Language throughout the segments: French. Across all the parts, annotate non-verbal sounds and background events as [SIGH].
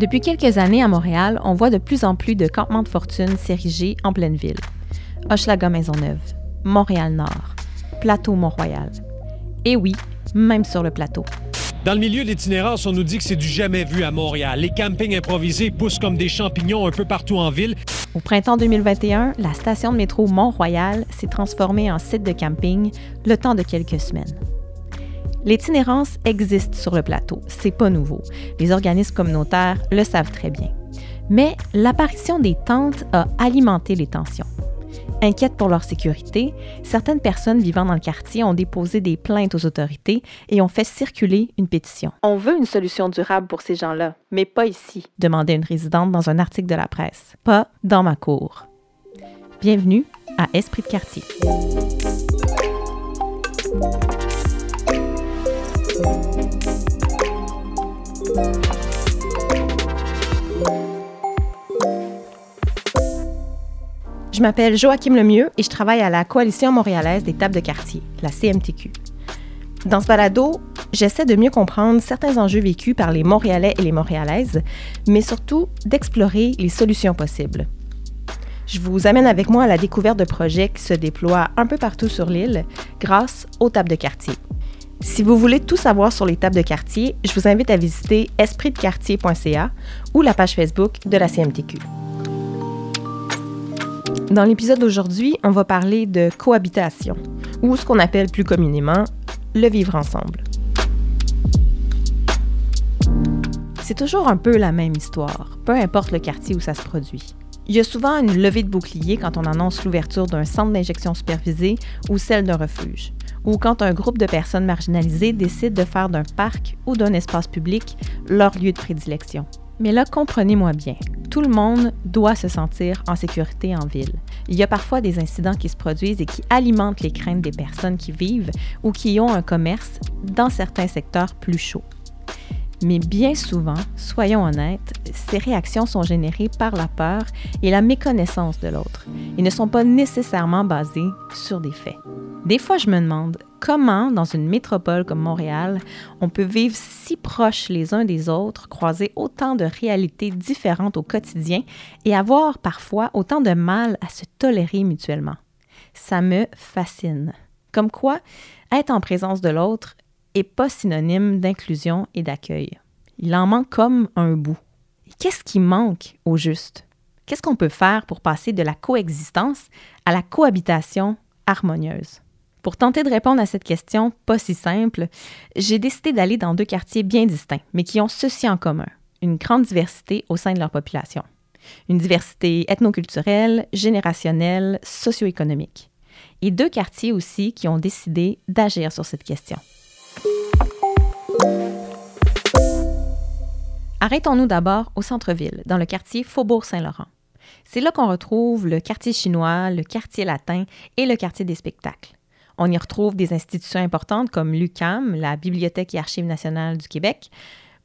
Depuis quelques années à Montréal, on voit de plus en plus de campements de fortune s'ériger en pleine ville. Hochelaga Maisonneuve, Montréal-Nord, Plateau Mont-Royal. Et oui, même sur le plateau. Dans le milieu de l'itinérance, on nous dit que c'est du jamais vu à Montréal. Les campings improvisés poussent comme des champignons un peu partout en ville. Au printemps 2021, la station de métro Mont-Royal s'est transformée en site de camping le temps de quelques semaines. L'itinérance existe sur le plateau, c'est pas nouveau. Les organismes communautaires le savent très bien. Mais l'apparition des tentes a alimenté les tensions. Inquiètes pour leur sécurité, certaines personnes vivant dans le quartier ont déposé des plaintes aux autorités et ont fait circuler une pétition. On veut une solution durable pour ces gens-là, mais pas ici, demandait une résidente dans un article de la presse. Pas dans ma cour. Bienvenue à Esprit de quartier. Je m'appelle Joachim Lemieux et je travaille à la Coalition montréalaise des tables de quartier, la CMTQ. Dans ce balado, j'essaie de mieux comprendre certains enjeux vécus par les Montréalais et les Montréalaises, mais surtout d'explorer les solutions possibles. Je vous amène avec moi à la découverte de projets qui se déploient un peu partout sur l'île grâce aux tables de quartier. Si vous voulez tout savoir sur les tables de quartier, je vous invite à visiter espritdequartier.ca ou la page Facebook de la CMTQ. Dans l'épisode d'aujourd'hui, on va parler de cohabitation, ou ce qu'on appelle plus communément le vivre ensemble. C'est toujours un peu la même histoire, peu importe le quartier où ça se produit. Il y a souvent une levée de bouclier quand on annonce l'ouverture d'un centre d'injection supervisé ou celle d'un refuge, ou quand un groupe de personnes marginalisées décide de faire d'un parc ou d'un espace public leur lieu de prédilection. Mais là, comprenez-moi bien, tout le monde doit se sentir en sécurité en ville. Il y a parfois des incidents qui se produisent et qui alimentent les craintes des personnes qui vivent ou qui ont un commerce dans certains secteurs plus chauds. Mais bien souvent, soyons honnêtes, ces réactions sont générées par la peur et la méconnaissance de l'autre et ne sont pas nécessairement basées sur des faits. Des fois, je me demande comment, dans une métropole comme Montréal, on peut vivre si proches les uns des autres, croiser autant de réalités différentes au quotidien et avoir parfois autant de mal à se tolérer mutuellement. Ça me fascine. Comme quoi, être en présence de l'autre n'est pas synonyme d'inclusion et d'accueil. Il en manque comme un bout. Qu'est-ce qui manque au juste? Qu'est-ce qu'on peut faire pour passer de la coexistence à la cohabitation harmonieuse? Pour tenter de répondre à cette question pas si simple, j'ai décidé d'aller dans deux quartiers bien distincts, mais qui ont ceci en commun, une grande diversité au sein de leur population. Une diversité ethnoculturelle, générationnelle, socio-économique. Et deux quartiers aussi qui ont décidé d'agir sur cette question. Arrêtons-nous d'abord au centre-ville, dans le quartier Faubourg-Saint-Laurent. C'est là qu'on retrouve le quartier chinois, le quartier latin et le quartier des spectacles. On y retrouve des institutions importantes comme l'UCAM, la Bibliothèque et Archives nationales du Québec,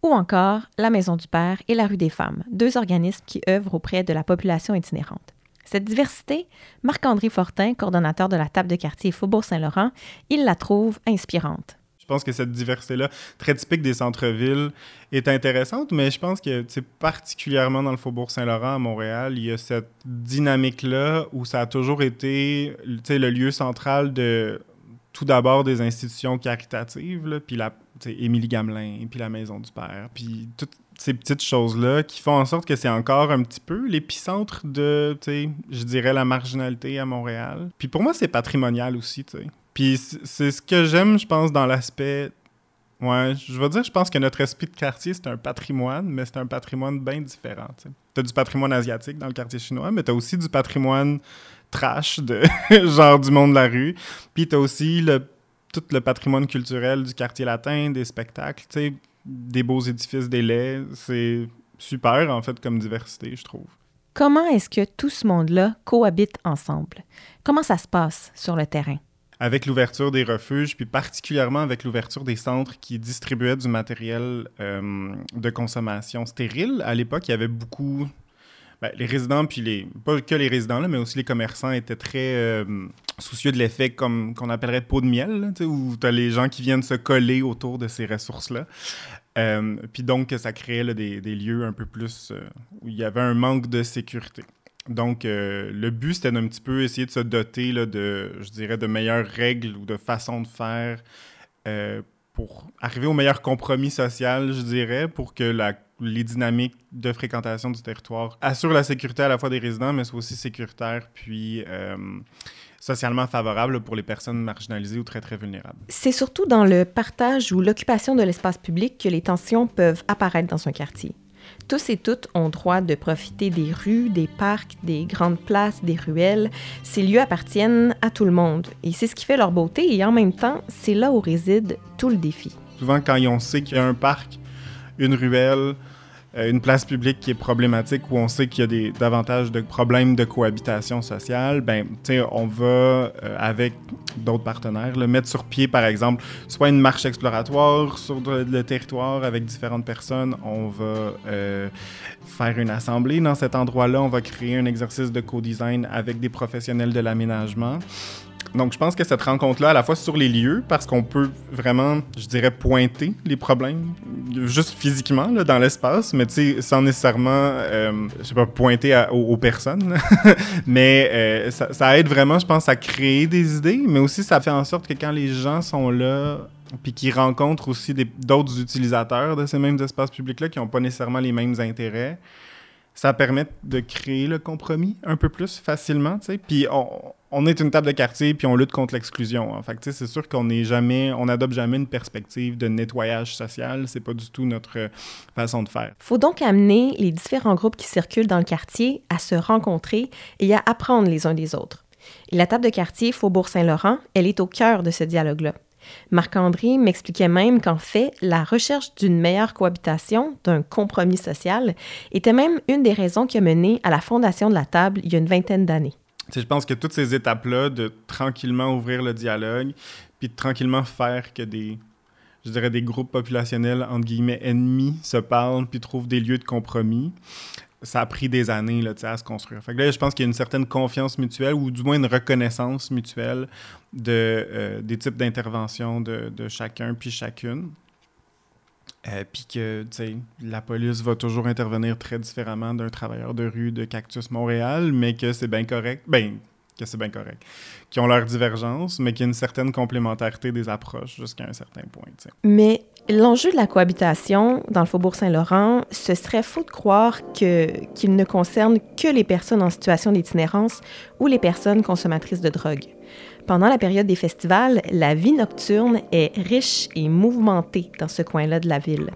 ou encore la Maison du Père et la Rue des Femmes, deux organismes qui œuvrent auprès de la population itinérante. Cette diversité, Marc-André Fortin, coordonnateur de la table de quartier Faubourg-Saint-Laurent, il la trouve inspirante. Pense que cette diversité-là, très typique des centres-villes, est intéressante, mais je pense que particulièrement dans le Faubourg Saint-Laurent à Montréal, il y a cette dynamique-là où ça a toujours été le lieu central de tout d'abord des institutions caritatives, puis la Émilie Gamelin, puis la Maison du Père, puis toutes ces petites choses-là qui font en sorte que c'est encore un petit peu l'épicentre de, je dirais, la marginalité à Montréal. Puis pour moi, c'est patrimonial aussi, tu sais. Puis c'est ce que j'aime, je pense, dans l'aspect. Ouais, je veux dire, je pense que notre esprit de quartier, c'est un patrimoine, mais c'est un patrimoine bien différent. Tu as du patrimoine asiatique dans le quartier chinois, mais tu as aussi du patrimoine trash, de [LAUGHS] genre du monde de la rue. Puis tu as aussi le, tout le patrimoine culturel du quartier latin, des spectacles, des beaux édifices, des laits. C'est super, en fait, comme diversité, je trouve. Comment est-ce que tout ce monde-là cohabite ensemble? Comment ça se passe sur le terrain? Avec l'ouverture des refuges, puis particulièrement avec l'ouverture des centres qui distribuaient du matériel euh, de consommation stérile. À l'époque, il y avait beaucoup ben, les résidents, puis les, pas que les résidents, là, mais aussi les commerçants étaient très euh, soucieux de l'effet comme qu'on appellerait peau de miel, là, où tu as les gens qui viennent se coller autour de ces ressources-là. Euh, puis donc, ça créait des, lieux un peu plus où il y avait un manque de sécurité. Donc, le but, c'était d'un petit peu essayer de se doter de, je dirais, de meilleures règles ou de façons de faire pour arriver au meilleur compromis social, je dirais, pour que les dynamiques de fréquentation du territoire assurent la sécurité à la fois des résidents, mais c'est aussi sécuritaire puis euh, socialement favorable pour les personnes marginalisées ou très, très vulnérables. C'est surtout dans le partage ou l'occupation de l'espace public que les tensions peuvent apparaître dans un quartier. Tous et toutes ont droit de profiter des rues, des parcs, des grandes places, des ruelles. Ces lieux appartiennent à tout le monde et c'est ce qui fait leur beauté et en même temps, c'est là où réside tout le défi. Souvent, quand on sait qu'il y a un parc, une ruelle, une place publique qui est problématique où on sait qu'il y a davantage de problèmes de cohabitation sociale, ben, on va, euh, avec d'autres partenaires, le mettre sur pied, par exemple, soit une marche exploratoire sur le, territoire avec différentes personnes. On va euh, faire une assemblée dans cet endroit-là. On va créer un exercice de co-design avec des professionnels de l'aménagement. Donc, je pense que cette rencontre-là, à la fois sur les lieux, parce qu'on peut vraiment, je dirais, pointer les problèmes, juste physiquement, là, dans l'espace, mais tu sais, sans nécessairement, euh, je sais pas, pointer aux, personnes. [LAUGHS] mais euh, ça, ça, aide vraiment, je pense, à créer des idées, mais aussi ça fait en sorte que quand les gens sont là, puis qu'ils rencontrent aussi d'autres utilisateurs de ces mêmes espaces publics-là qui n'ont pas nécessairement les mêmes intérêts, ça permet de créer le compromis un peu plus facilement, tu sais. Puis on, est une table de quartier, puis on lutte contre l'exclusion. En fait, tu sais, c'est sûr qu'on n'est jamais, on n'adopte jamais une perspective de nettoyage social. C'est pas du tout notre euh, façon de faire. Faut donc amener les différents groupes qui circulent dans le quartier à se rencontrer et à apprendre les uns des autres. La table de quartier Faubourg Saint-Laurent, elle est au cœur de ce dialogue-là. Marc-André m'expliquait même qu'en fait, la recherche d'une meilleure cohabitation, d'un compromis social, était même une des raisons qui a mené à la fondation de la table il y a une vingtaine d'années. Je pense que toutes ces étapes-là, de tranquillement ouvrir le dialogue, puis de tranquillement faire que des, je dirais, des groupes populationnels, entre guillemets, ennemis se parlent, puis trouvent des lieux de compromis, ça a pris des années là, à se construire. Fait là, je pense qu'il y a une certaine confiance mutuelle ou du moins une reconnaissance mutuelle de, euh, des types d'intervention de, de, chacun puis chacune. Euh, puis que la police va toujours intervenir très différemment d'un travailleur de rue de Cactus Montréal, mais que c'est bien correct. Ben, que c'est bien correct. Qui ont leurs divergences, mais qu'il y a une certaine complémentarité des approches jusqu'à un certain point. Mais L'enjeu de la cohabitation dans le Faubourg Saint-Laurent, ce serait faux de croire qu'il ne concerne que les personnes en situation d'itinérance ou les personnes consommatrices de drogue. Pendant la période des festivals, la vie nocturne est riche et mouvementée dans ce coin-là de la ville.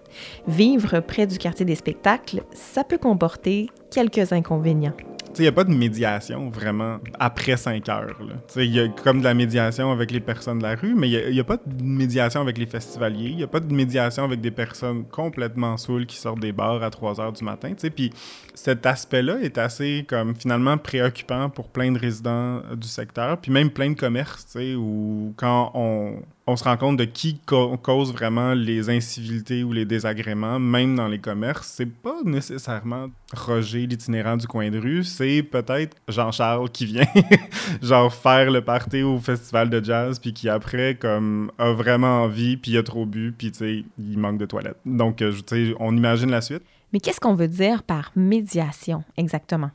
Vivre près du quartier des spectacles, ça peut comporter quelques inconvénients. Il n'y a pas de médiation vraiment après 5 heures. Il y a comme de la médiation avec les personnes de la rue, mais il n'y a, pas de médiation avec les festivaliers. Il n'y a pas de médiation avec des personnes complètement saoules qui sortent des bars à 3 heures du matin. Puis cet aspect-là est assez comme finalement préoccupant pour plein de résidents du secteur, puis même plein de commerces, où quand on, on se rend compte de qui cause vraiment les incivilités ou les désagréments, même dans les commerces. C'est pas nécessairement Roger, l'itinérant du coin de rue, c'est peut-être Jean-Charles qui vient, [LAUGHS] genre, faire le party au festival de jazz, puis qui après, comme, a vraiment envie, puis a trop bu, puis tu sais, il manque de toilettes. Donc, euh, tu sais, on imagine la suite. Mais qu'est-ce qu'on veut dire par médiation, exactement?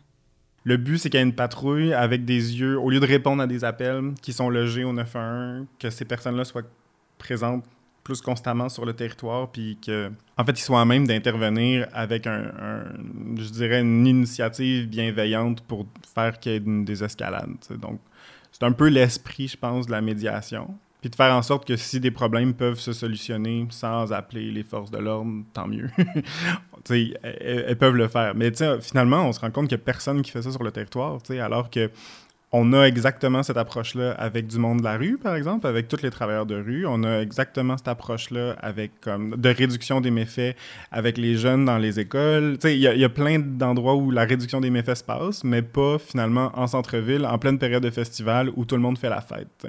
Le but, c'est qu'il y ait une patrouille avec des yeux, au lieu de répondre à des appels qui sont logés au 911, que ces personnes-là soient présentes plus constamment sur le territoire, puis que, en fait, ils soient à même d'intervenir avec un, je dirais, une initiative bienveillante pour faire qu'il y ait des escalades. Donc, c'est un peu l'esprit, je pense, de la médiation. Puis de faire en sorte que si des problèmes peuvent se solutionner sans appeler les forces de l'ordre, tant mieux. [LAUGHS] elles, elles, peuvent le faire. Mais finalement, on se rend compte qu'il n'y a personne qui fait ça sur le territoire, alors que on a exactement cette approche-là avec du monde de la rue, par exemple, avec tous les travailleurs de rue. On a exactement cette approche-là avec de réduction des méfaits avec les jeunes dans les écoles. Il y, a plein d'endroits où la réduction des méfaits se passe, mais pas finalement en centre-ville, en pleine période de festival où tout le monde fait la fête.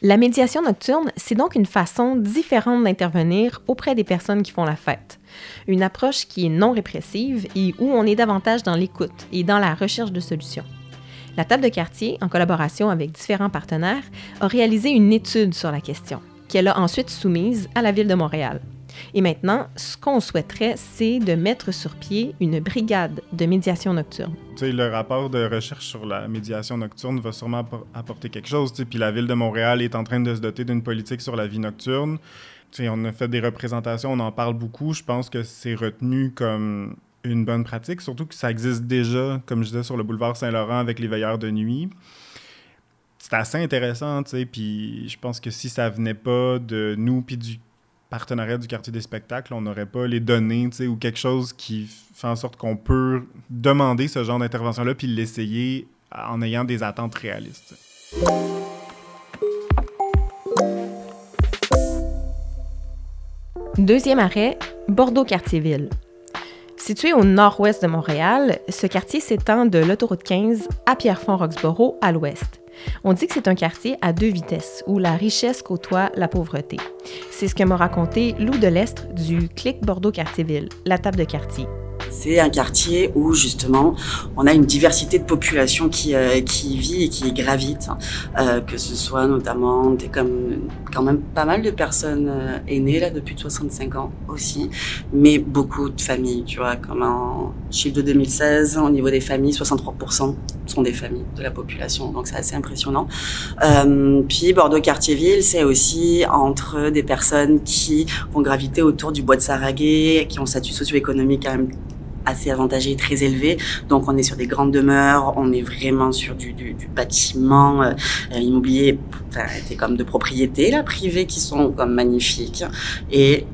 La médiation nocturne, c'est donc une façon différente d'intervenir auprès des personnes qui font la fête. Une approche qui est non répressive et où on est davantage dans l'écoute et dans la recherche de solutions. La table de quartier, en collaboration avec différents partenaires, a réalisé une étude sur la question, qu'elle a ensuite soumise à la Ville de Montréal. Et maintenant, ce qu'on souhaiterait, c'est de mettre sur pied une brigade de médiation nocturne. Le rapport de recherche sur la médiation nocturne va sûrement apporter quelque chose. Puis la Ville de Montréal est en train de se doter d'une politique sur la vie nocturne. On a fait des représentations, on en parle beaucoup. Je pense que c'est retenu comme une bonne pratique, surtout que ça existe déjà, comme je disais, sur le boulevard Saint-Laurent avec les veilleurs de nuit. C'est assez intéressant, tu sais, puis je pense que si ça venait pas de nous puis du partenariat du quartier des spectacles, on n'aurait pas les données, tu sais, ou quelque chose qui fait en sorte qu'on peut demander ce genre d'intervention-là puis l'essayer en ayant des attentes réalistes. Deuxième arrêt, Bordeaux-Quartier-Ville. Situé au nord-ouest de Montréal, ce quartier s'étend de l'autoroute 15 à Pierrefonds-Roxborough à l'ouest. On dit que c'est un quartier à deux vitesses, où la richesse côtoie la pauvreté. C'est ce que m'a raconté Lou de l'Estre du Clic Bordeaux-Quartier-Ville, la table de quartier. C'est un quartier où justement on a une diversité de population qui, euh, qui vit et qui gravite, euh, que ce soit notamment des, comme quand même pas mal de personnes euh, aînées là depuis 65 ans aussi, mais beaucoup de familles, tu vois, comme en chiffre de 2016 au niveau des familles, 63% sont des familles de la population, donc c'est assez impressionnant. Euh, puis Bordeaux quartier-ville, c'est aussi entre des personnes qui vont graviter autour du bois de Saraguet, qui ont statut socio-économique quand même assez avantagé, très élevé. Donc on est sur des grandes demeures, on est vraiment sur du, du, du bâtiment euh, immobilier, enfin, comme de propriété là, privée, qui sont comme magnifiques. Et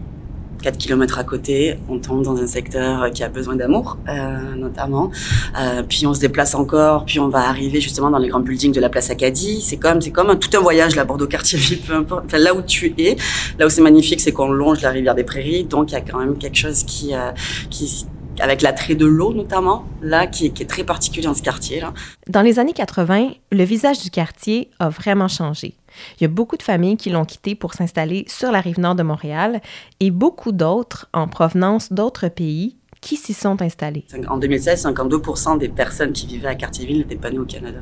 4 km à côté, on tombe dans un secteur qui a besoin d'amour, euh, notamment. Euh, puis on se déplace encore, puis on va arriver justement dans les grands buildings de la place Acadie. C'est comme, c'est comme un, tout un voyage, là, Bordeaux-Quartier-Ville, peu importe. Enfin, là où tu es, là où c'est magnifique, c'est qu'on longe la rivière des Prairies. Donc il y a quand même quelque chose qui, euh, qui avec l'attrait de l'eau notamment, là, qui est, qui est, très particulier dans ce quartier. Là. Dans les années 80, le visage du quartier a vraiment changé. Il y a beaucoup de familles qui l'ont quitté pour s'installer sur la rive nord de Montréal et beaucoup d'autres en provenance d'autres pays qui s'y sont installés. En 2016, 52 des personnes qui vivaient à Cartierville n'étaient pas nées au Canada.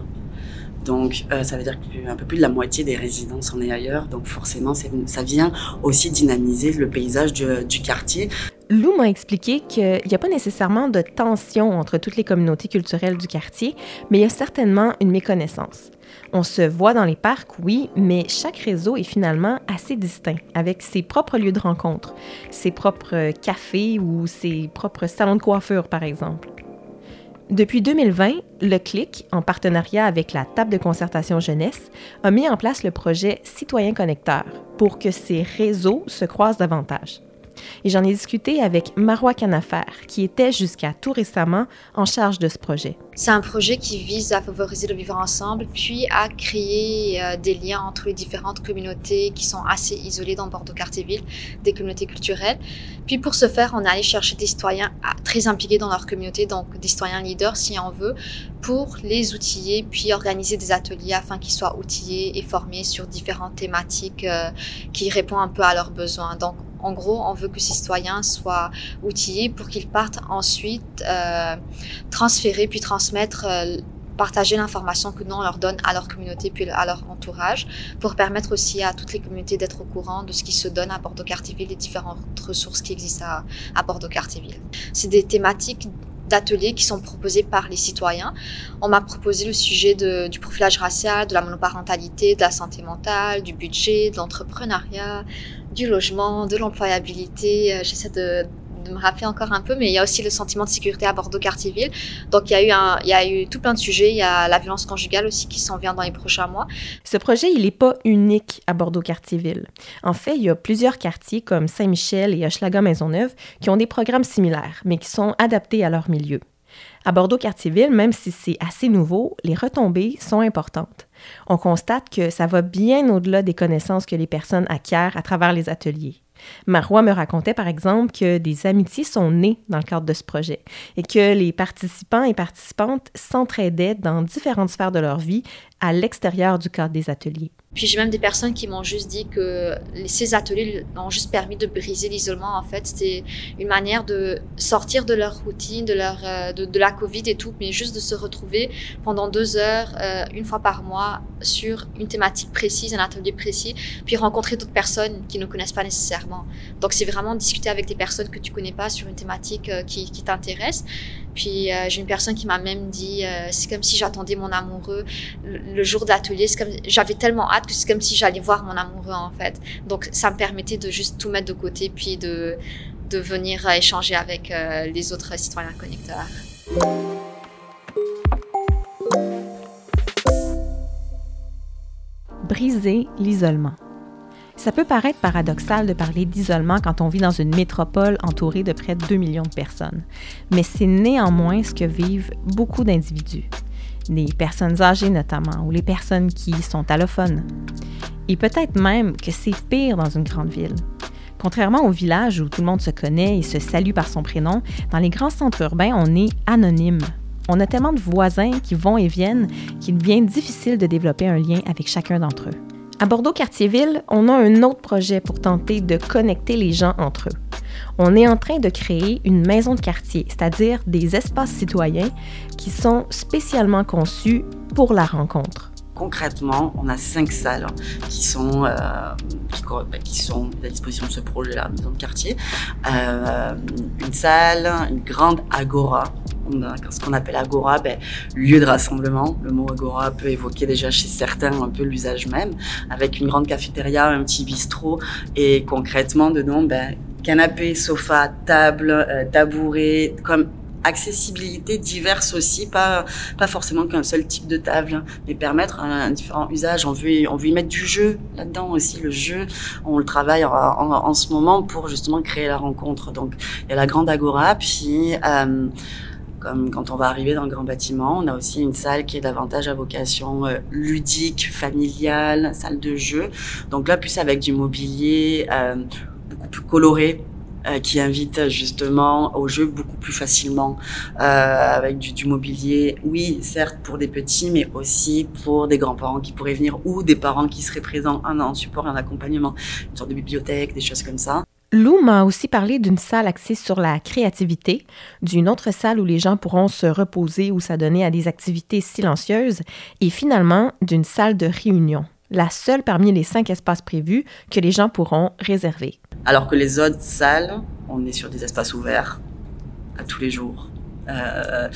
Donc, euh, ça veut dire qu'un peu plus de la moitié des résidents sont nés ailleurs. Donc, forcément, ça vient aussi dynamiser le paysage du, du quartier. Lou m'a expliqué qu'il n'y a pas nécessairement de tension entre toutes les communautés culturelles du quartier, mais il y a certainement une méconnaissance. On se voit dans les parcs, oui, mais chaque réseau est finalement assez distinct, avec ses propres lieux de rencontre, ses propres cafés ou ses propres salons de coiffure, par exemple. Depuis 2020, le CLIC, en partenariat avec la Table de concertation jeunesse, a mis en place le projet Citoyen Connecteur pour que ces réseaux se croisent davantage. Et j'en ai discuté avec Marois Canafer, qui était jusqu'à tout récemment en charge de ce projet. C'est un projet qui vise à favoriser le vivre ensemble, puis à créer euh, des liens entre les différentes communautés qui sont assez isolées dans Bordeaux-Cartierville, des communautés culturelles. Puis pour ce faire, on est allé chercher des citoyens très impliqués dans leur communauté, donc des citoyens leaders si on veut, pour les outiller, puis organiser des ateliers afin qu'ils soient outillés et formés sur différentes thématiques euh, qui répondent un peu à leurs besoins. Donc en gros, on veut que ces citoyens soient outillés pour qu'ils partent ensuite euh, transférer puis transmettre euh, partager l'information que nous on leur donne à leur communauté puis à leur entourage pour permettre aussi à toutes les communautés d'être au courant de ce qui se donne à Bordeaux-Cartierville et différentes ressources qui existent à, à Bordeaux-Cartierville. C'est des thématiques d'ateliers qui sont proposés par les citoyens. On m'a proposé le sujet du profilage racial, de la monoparentalité, de la santé mentale, du budget, de l'entrepreneuriat, du logement, de l'employabilité. Euh, j'essaie de, de, me rappeler encore un peu, mais il y a aussi le sentiment de sécurité à Bordeaux-Cartierville. Donc il y, a eu un, il y a eu tout plein de sujets. Il y a la violence conjugale aussi qui s'en vient dans les prochains mois. Ce projet, il n'est pas unique à Bordeaux-Cartierville. En fait, il y a plusieurs quartiers comme Saint-Michel et Hochelaga-Maisonneuve qui ont des programmes similaires, mais qui sont adaptés à leur milieu. À Bordeaux-Cartierville, même si c'est assez nouveau, les retombées sont importantes. On constate que ça va bien au-delà des connaissances que les personnes acquièrent à travers les ateliers. Marois me racontait par exemple que des amitiés sont nées dans le cadre de ce projet et que les participants et participantes s'entraidaient dans différentes sphères de leur vie à l'extérieur du cadre des ateliers. Puis j'ai même des personnes qui m'ont juste dit que ces ateliers ont juste permis de briser l'isolement. En fait, c'était une manière de sortir de leur routine, de, leur, euh, de, la Covid et tout, mais juste de se retrouver pendant deux heures, euh, une fois par mois, sur une thématique précise, un atelier précis, puis rencontrer d'autres personnes qui ne connaissent pas nécessairement. Donc c'est vraiment discuter avec des personnes que tu connais pas sur une thématique euh, qui, qui t'intéresse. Puis j'ai une personne qui m'a même dit, c'est comme si j'attendais mon amoureux le, jour d'atelier. C'est comme j'avais tellement hâte c'est comme si j'allais voir mon amoureux en fait. Donc ça me permettait de juste tout mettre de côté puis de, de venir échanger avec euh, les autres citoyens connecteurs. Briser l'isolement. Ça peut paraître paradoxal de parler d'isolement quand on vit dans une métropole entourée de près de 2 millions de personnes, mais c'est néanmoins ce que vivent beaucoup d'individus les personnes âgées notamment, ou les personnes qui sont allophones. Et peut-être même que c'est pire dans une grande ville. Contrairement au village où tout le monde se connaît et se salue par son prénom, dans les grands centres urbains, on est anonyme. On a tellement de voisins qui vont et viennent qu'il devient difficile de développer un lien avec chacun d'entre eux. À Bordeaux-Cartierville, on a un autre projet pour tenter de connecter les gens entre eux. On est en train de créer une maison de quartier, c'est-à-dire des espaces citoyens qui sont spécialement conçus pour la rencontre. Concrètement, on a cinq salles qui sont, euh, bah, à disposition de ce projet-là, maison de quartier. Euh, une salle, une grande agora ce qu'on appelle agora, ben, lieu de rassemblement. Le mot agora peut évoquer déjà chez certains un peu l'usage même, avec une grande cafétéria, un petit bistrot, et concrètement dedans, ben, canapé, sofa, table, euh, tabouret, comme accessibilité diverse aussi, pas, pas forcément qu'un seul type de table, mais permettre un, différent usage. On veut, on veut y mettre du jeu là-dedans aussi. Le jeu, on le travaille en, en, ce moment pour justement créer la rencontre. Donc, il y a la grande agora, puis euh, quand on va arriver dans le grand bâtiment, on a aussi une salle qui est davantage à vocation euh, ludique, familiale, salle de jeu. Donc là, plus avec du mobilier euh, beaucoup plus coloré, euh, qui invite justement au jeu beaucoup plus facilement, avec du, du, mobilier, oui, certes pour des petits, mais aussi pour des grands-parents qui pourraient venir ou des parents qui seraient présents en support en accompagnement, une sorte de bibliothèque, des choses comme ça. Lou m'a aussi parlé d'une salle axée sur la créativité, d'une autre salle où les gens pourront se reposer ou s'adonner à des activités silencieuses, et finalement d'une salle de réunion, la seule parmi les cinq espaces prévus que les gens pourront réserver. Alors que les autres salles, on est sur des espaces ouverts à tous les jours. Euh,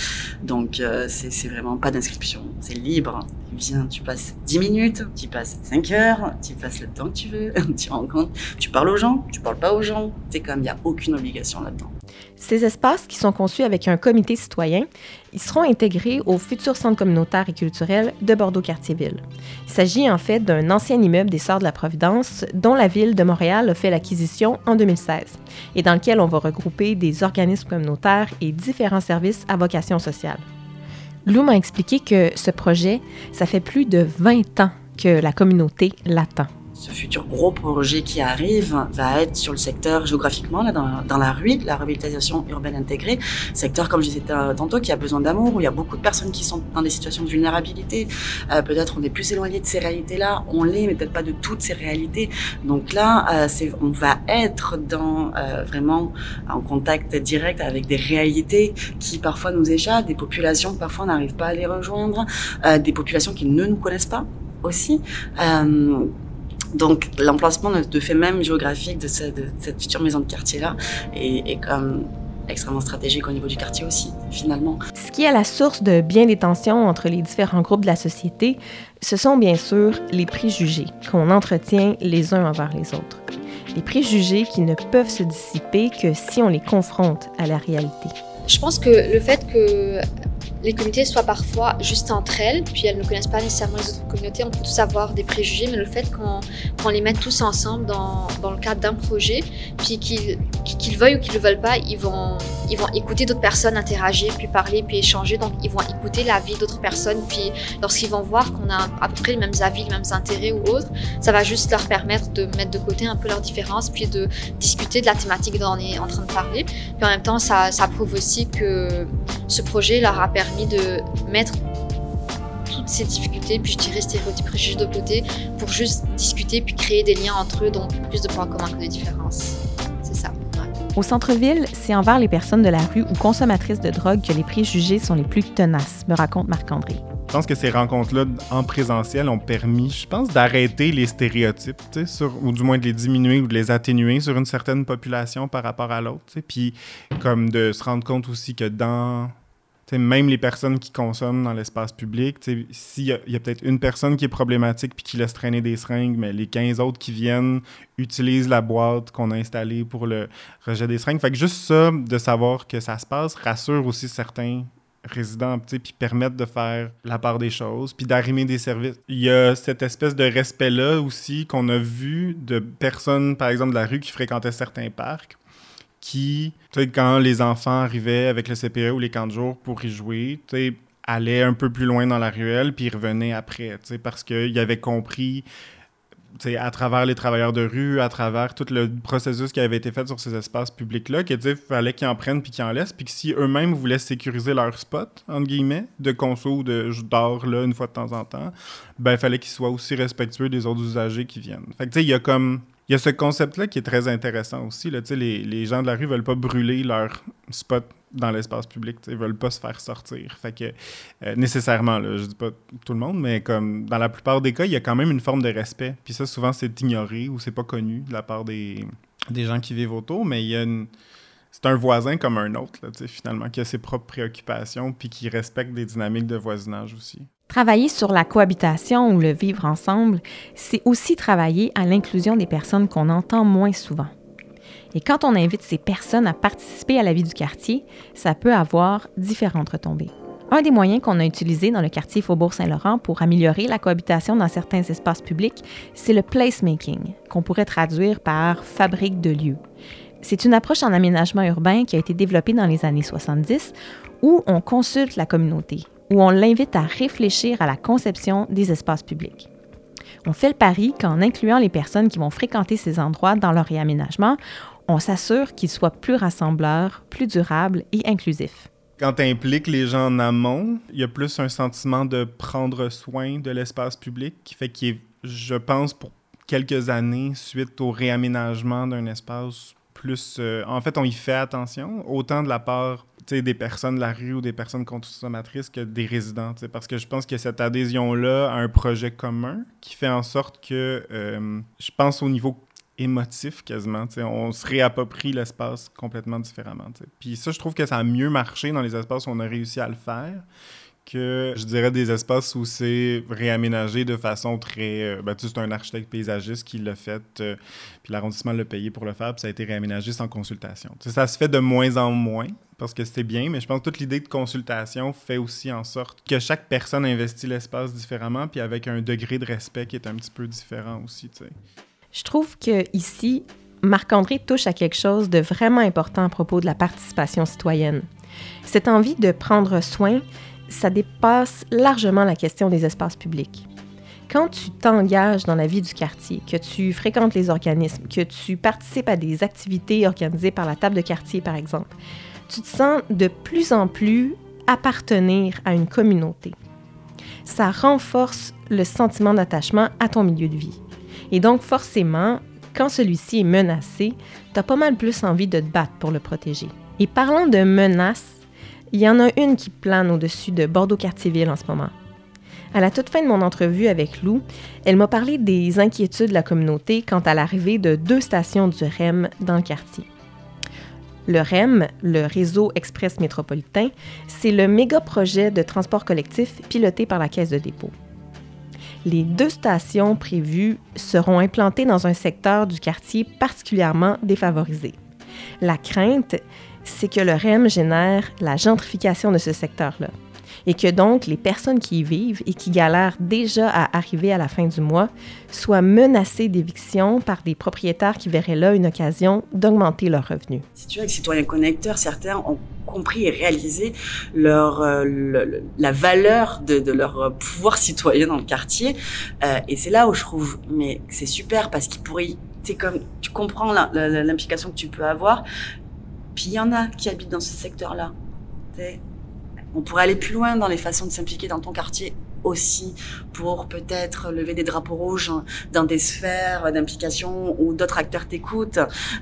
donc euh, c'est vraiment pas d'inscription, c'est libre. Tu viens, tu passes 10 minutes, tu passes 5 heures, tu passes le temps que tu veux, [LAUGHS] tu rencontres, tu parles aux gens, tu parles pas aux gens. C'est comme il n'y a aucune obligation là-dedans. Ces espaces qui sont conçus avec un comité citoyen, ils seront intégrés au futur centre communautaire et culturel de Bordeaux-Cartierville. Il s'agit en fait d'un ancien immeuble des Sœurs de la Providence dont la ville de Montréal a fait l'acquisition en 2016 et dans lequel on va regrouper des organismes communautaires et différents services à vocation sociale. Lou m'a expliqué que ce projet, ça fait plus de 20 ans que la communauté l'attend ce futur gros projet qui arrive va être sur le secteur géographiquement, là, dans, dans la rue, la réhabilitation urbaine intégrée. Secteur, comme je disais tantôt, qui a besoin d'amour, où il y a beaucoup de personnes qui sont dans des situations de vulnérabilité. Euh, peut-être on est plus éloigné de ces réalités-là, on l'est, mais peut-être pas de toutes ces réalités. Donc là, euh, c'est, on va être dans euh, vraiment en contact direct avec des réalités qui parfois nous échappent, des populations que parfois on n'arrive pas à les rejoindre, euh, des populations qui ne nous connaissent pas aussi. Euh, donc l'emplacement de fait même géographique de, cette future maison de quartier-là est, comme extrêmement stratégique au niveau du quartier aussi, finalement. Ce qui est la source de bien des tensions entre les différents groupes de la société, ce sont bien sûr les préjugés qu'on entretient les uns envers les autres. Des préjugés qui ne peuvent se dissiper que si on les confronte à la réalité. Je pense que le fait que les communautés soient parfois juste entre elles, puis elles ne connaissent pas nécessairement les autres communautés. On peut tous avoir des préjugés, mais le fait qu'on les mette tous ensemble dans, le cadre d'un projet, puis qu'ils veuillent ou qu'ils ne veulent pas, ils vont, écouter d'autres personnes interagir, puis parler, puis échanger. Donc, ils vont écouter la vie d'autres personnes. Puis, lorsqu'ils vont voir qu'on a à peu près les mêmes avis, les mêmes intérêts ou autres, ça va juste leur permettre de mettre de côté un peu leurs différences, puis de discuter de la thématique dont on est en train de parler. Puis en même temps, ça prouve aussi que ce projet leur a permis de mettre toutes ces difficultés, puis je dirais stéréotypes préjugés de côté, pour juste discuter puis créer des liens entre eux, donc plus de points communs que de différences. C'est ça. Au centre-ville, c'est envers les personnes de la rue ou consommatrices de drogue que les préjugés sont les plus tenaces, me raconte Marc-André. Je pense que ces rencontres-là en présentiel ont permis, je pense, d'arrêter les stéréotypes, sur, ou du moins de les diminuer ou de les atténuer sur une certaine population par rapport à l'autre. Puis comme de se rendre compte aussi que dans même les personnes qui consomment dans l'espace public, s'il y a, peut-être une personne qui est problématique puis qui laisse traîner des seringues, mais les 15 autres qui viennent utilisent la boîte qu'on a installée pour le rejet des seringues. Fait que juste ça, de savoir que ça se passe, rassure aussi certains résidents, puis permettre de faire la part des choses, puis d'arrimer des services. Il y a cette espèce de respect-là aussi qu'on a vu de personnes, par exemple, de la rue qui fréquentaient certains parcs, qui, tu sais, quand les enfants arrivaient avec le CPE ou les camps de jour pour y jouer, tu sais, allaient un peu plus loin dans la ruelle, puis revenaient après, tu sais, parce qu'ils avaient compris, à travers les travailleurs de rue, à travers tout le processus qui avait été fait sur ces espaces publics-là, qu'il fallait qu'ils en prennent puis qu'ils en laissent, puis que si eux-mêmes voulaient sécuriser leur spot, entre guillemets, de conso ou de je dors là une fois de temps en temps, ben il fallait qu'ils soient aussi respectueux des autres usagers qui viennent. Fait que tu sais, il y a comme il y a ce concept-là qui est très intéressant aussi. Là, les, les gens de la rue veulent pas brûler leur spot dans l'espace public. Ils veulent pas se faire sortir. Fait que, euh, nécessairement, là, je dis pas tout le monde, mais comme dans la plupart des cas, il y a quand même une forme de respect. Puis ça, souvent, c'est ignoré ou c'est pas connu de la part des, des gens qui vivent autour, mais il y a une c'est un voisin comme un autre, là, finalement, qui a ses propres préoccupations puis qui respecte des dynamiques de voisinage aussi. Travailler sur la cohabitation ou le vivre ensemble, c'est aussi travailler à l'inclusion des personnes qu'on entend moins souvent. Et quand on invite ces personnes à participer à la vie du quartier, ça peut avoir différentes retombées. Un des moyens qu'on a utilisé dans le quartier Faubourg-Saint-Laurent pour améliorer la cohabitation dans certains espaces publics, c'est le placemaking, qu'on pourrait traduire par fabrique de lieux. C'est une approche en aménagement urbain qui a été développée dans les années 70 où on consulte la communauté, où on l'invite à réfléchir à la conception des espaces publics. On fait le pari qu'en incluant les personnes qui vont fréquenter ces endroits dans leur réaménagement, on s'assure qu'ils soient plus rassembleurs, plus durables et inclusifs. Quand tu impliques les gens en amont, il y a plus un sentiment de prendre soin de l'espace public qui fait qu'il est, je pense, pour quelques années, suite au réaménagement d'un espace plus... Euh, en fait, on y fait attention, autant de la part des personnes de la rue ou des personnes consommatrices que des résidents. Parce que je pense que cette adhésion-là à un projet commun qui fait en sorte que, euh, je pense au niveau émotif quasiment, on se réapproprie l'espace complètement différemment. Puis ça, je trouve que ça a mieux marché dans les espaces où on a réussi à le faire que je dirais des espaces où c'est réaménagé de façon très. Euh, ben, tu sais, c'est un architecte paysagiste qui l'a fait, euh, puis l'arrondissement l'a payé pour le faire, puis ça a été réaménagé sans consultation. Ça se fait de moins en moins parce que c'était bien, mais je pense que toute l'idée de consultation fait aussi en sorte que chaque personne investit l'espace différemment, puis avec un degré de respect qui est un petit peu différent aussi. Je trouve que ici, Marc-André touche à quelque chose de vraiment important à propos de la participation citoyenne. Cette envie de prendre soin, ça dépasse largement la question des espaces publics. Quand tu t'engages dans la vie du quartier, que tu fréquentes les organismes, que tu participes à des activités organisées par la table de quartier, par exemple, tu te sens de plus en plus appartenir à une communauté. Ça renforce le sentiment d'attachement à ton milieu de vie. Et donc, forcément, quand celui-ci est menacé, tu as pas mal plus envie de te battre pour le protéger. Et parlant de menaces, il y en a une qui plane au-dessus de Bordeaux-Cartierville en ce moment. À la toute fin de mon entrevue avec Lou, elle m'a parlé des inquiétudes de la communauté quant à l'arrivée de deux stations du REM dans le quartier. Le REM, le réseau express métropolitain, c'est le méga projet de transport collectif piloté par la Caisse de dépôt. Les deux stations prévues seront implantées dans un secteur du quartier particulièrement défavorisé. La crainte, c'est que le REM génère la gentrification de ce secteur-là. Et que donc les personnes qui y vivent et qui galèrent déjà à arriver à la fin du mois soient menacées d'éviction par des propriétaires qui verraient là une occasion d'augmenter leurs revenus. Si tu veux, avec Citoyens Connecteurs, certains ont compris et réalisé leur, euh, la valeur de, leur pouvoir citoyen dans le quartier. Euh, et c'est là où je trouve, mais c'est super parce qu'ils pourraient, c'est comme, tu comprends l'implication que tu peux avoir. Puis il y en a qui habitent dans ce secteur-là. On pourrait aller plus loin dans les façons de s'impliquer dans ton quartier aussi pour peut-être lever des drapeaux rouges dans des sphères d'implication où d'autres acteurs t'écoutent,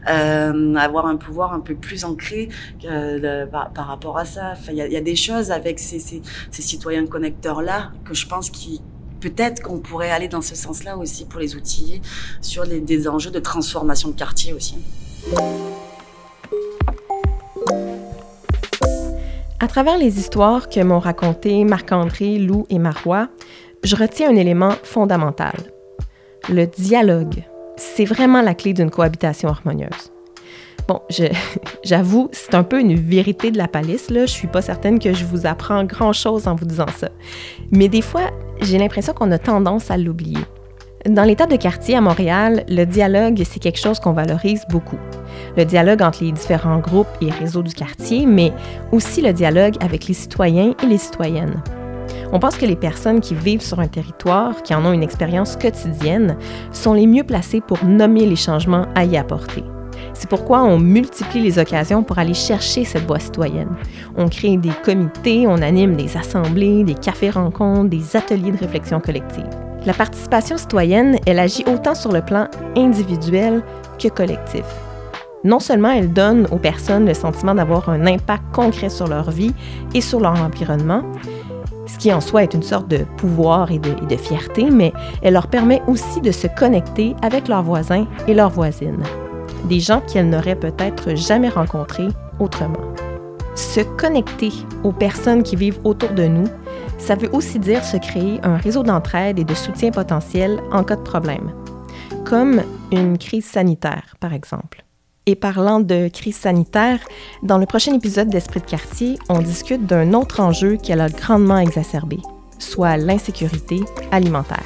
euh, avoir un pouvoir un peu plus ancré euh, par, rapport à ça. Il y, a, des choses avec ces, citoyens connecteurs-là que je pense qui peut-être qu'on pourrait aller dans ce sens-là aussi pour les outiller sur des enjeux de transformation de quartier aussi. À travers les histoires que m'ont racontées Marc-André, Lou et Marois, je retiens un élément fondamental. Le dialogue. C'est vraiment la clé d'une cohabitation harmonieuse. Bon, [LAUGHS] j'avoue, c'est un peu une vérité de la palisse, là. Je suis pas certaine que je vous apprends grand-chose en vous disant ça. Mais des fois, j'ai l'impression qu'on a tendance à l'oublier. Dans l'état de quartier à Montréal, le dialogue, c'est quelque chose qu'on valorise beaucoup. Le dialogue entre les différents groupes et réseaux du quartier, mais aussi le dialogue avec les citoyens et les citoyennes. On pense que les personnes qui vivent sur un territoire, qui en ont une expérience quotidienne, sont les mieux placées pour nommer les changements à y apporter. C'est pourquoi on multiplie les occasions pour aller chercher cette voix citoyenne. On crée des comités, on anime des assemblées, des cafés-rencontres, des ateliers de réflexion collective. La participation citoyenne, elle agit autant sur le plan individuel que collectif. Non seulement elle donne aux personnes le sentiment d'avoir un impact concret sur leur vie et sur leur environnement, ce qui en soi est une sorte de pouvoir et de, fierté, mais elle leur permet aussi de se connecter avec leurs voisins et leurs voisines, des gens qu'elles n'auraient peut-être jamais rencontrés autrement. Se connecter aux personnes qui vivent autour de nous, ça veut aussi dire se créer un réseau d'entraide et de soutien potentiel en cas de problème, comme une crise sanitaire, par exemple. Et parlant de crise sanitaire, dans le prochain épisode d'Esprit de quartier, on discute d'un autre enjeu qu'elle a grandement exacerbé, soit l'insécurité alimentaire.